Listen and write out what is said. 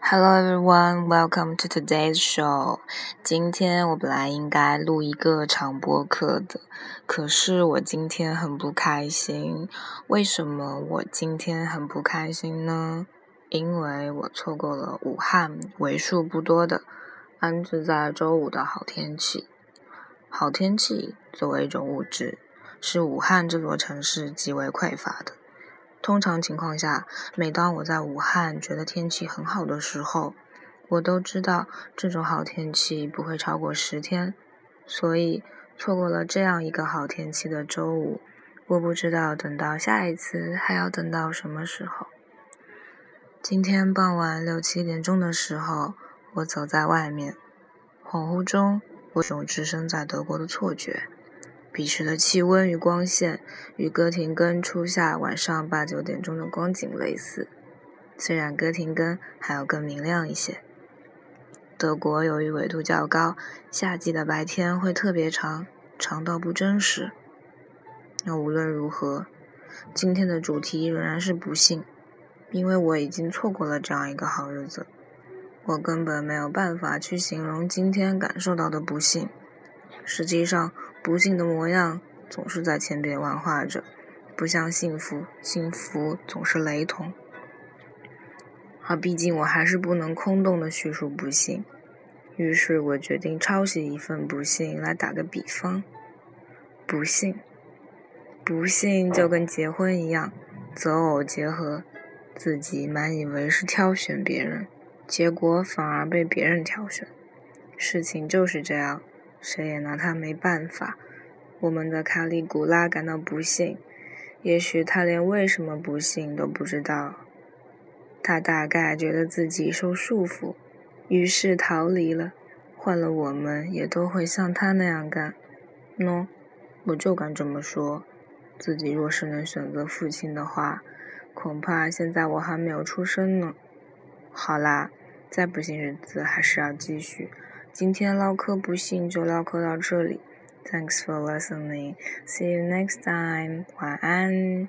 Hello everyone, welcome to today's show. 今天我本来应该录一个长播课的，可是我今天很不开心。为什么我今天很不开心呢？因为我错过了武汉为数不多的安置在周五的好天气。好天气作为一种物质，是武汉这座城市极为匮乏的。通常情况下，每当我在武汉觉得天气很好的时候，我都知道这种好天气不会超过十天，所以错过了这样一个好天气的周五，我不知道等到下一次还要等到什么时候。今天傍晚六七点钟的时候，我走在外面，恍惚中，我有置身在德国的错觉。彼时的气温与光线与哥廷根初夏晚上八九点钟的光景类似，虽然哥廷根还要更明亮一些。德国由于纬度较高，夏季的白天会特别长，长到不真实。那无论如何，今天的主题仍然是不幸，因为我已经错过了这样一个好日子。我根本没有办法去形容今天感受到的不幸。实际上。不幸的模样总是在千变万化着，不像幸福，幸福总是雷同。而毕竟我还是不能空洞的叙述不幸，于是我决定抄袭一份不幸来打个比方。不幸，不幸就跟结婚一样，择偶结合，自己满以为是挑选别人，结果反而被别人挑选。事情就是这样。谁也拿他没办法。我们的卡里古拉感到不幸，也许他连为什么不幸都不知道。他大概觉得自己受束缚，于是逃离了。换了我们也都会像他那样干。喏，我就敢这么说。自己若是能选择父亲的话，恐怕现在我还没有出生呢。好啦，再不幸日子还是要继续。今天唠嗑不幸就唠嗑到这里，Thanks for listening. See you next time. 晚安。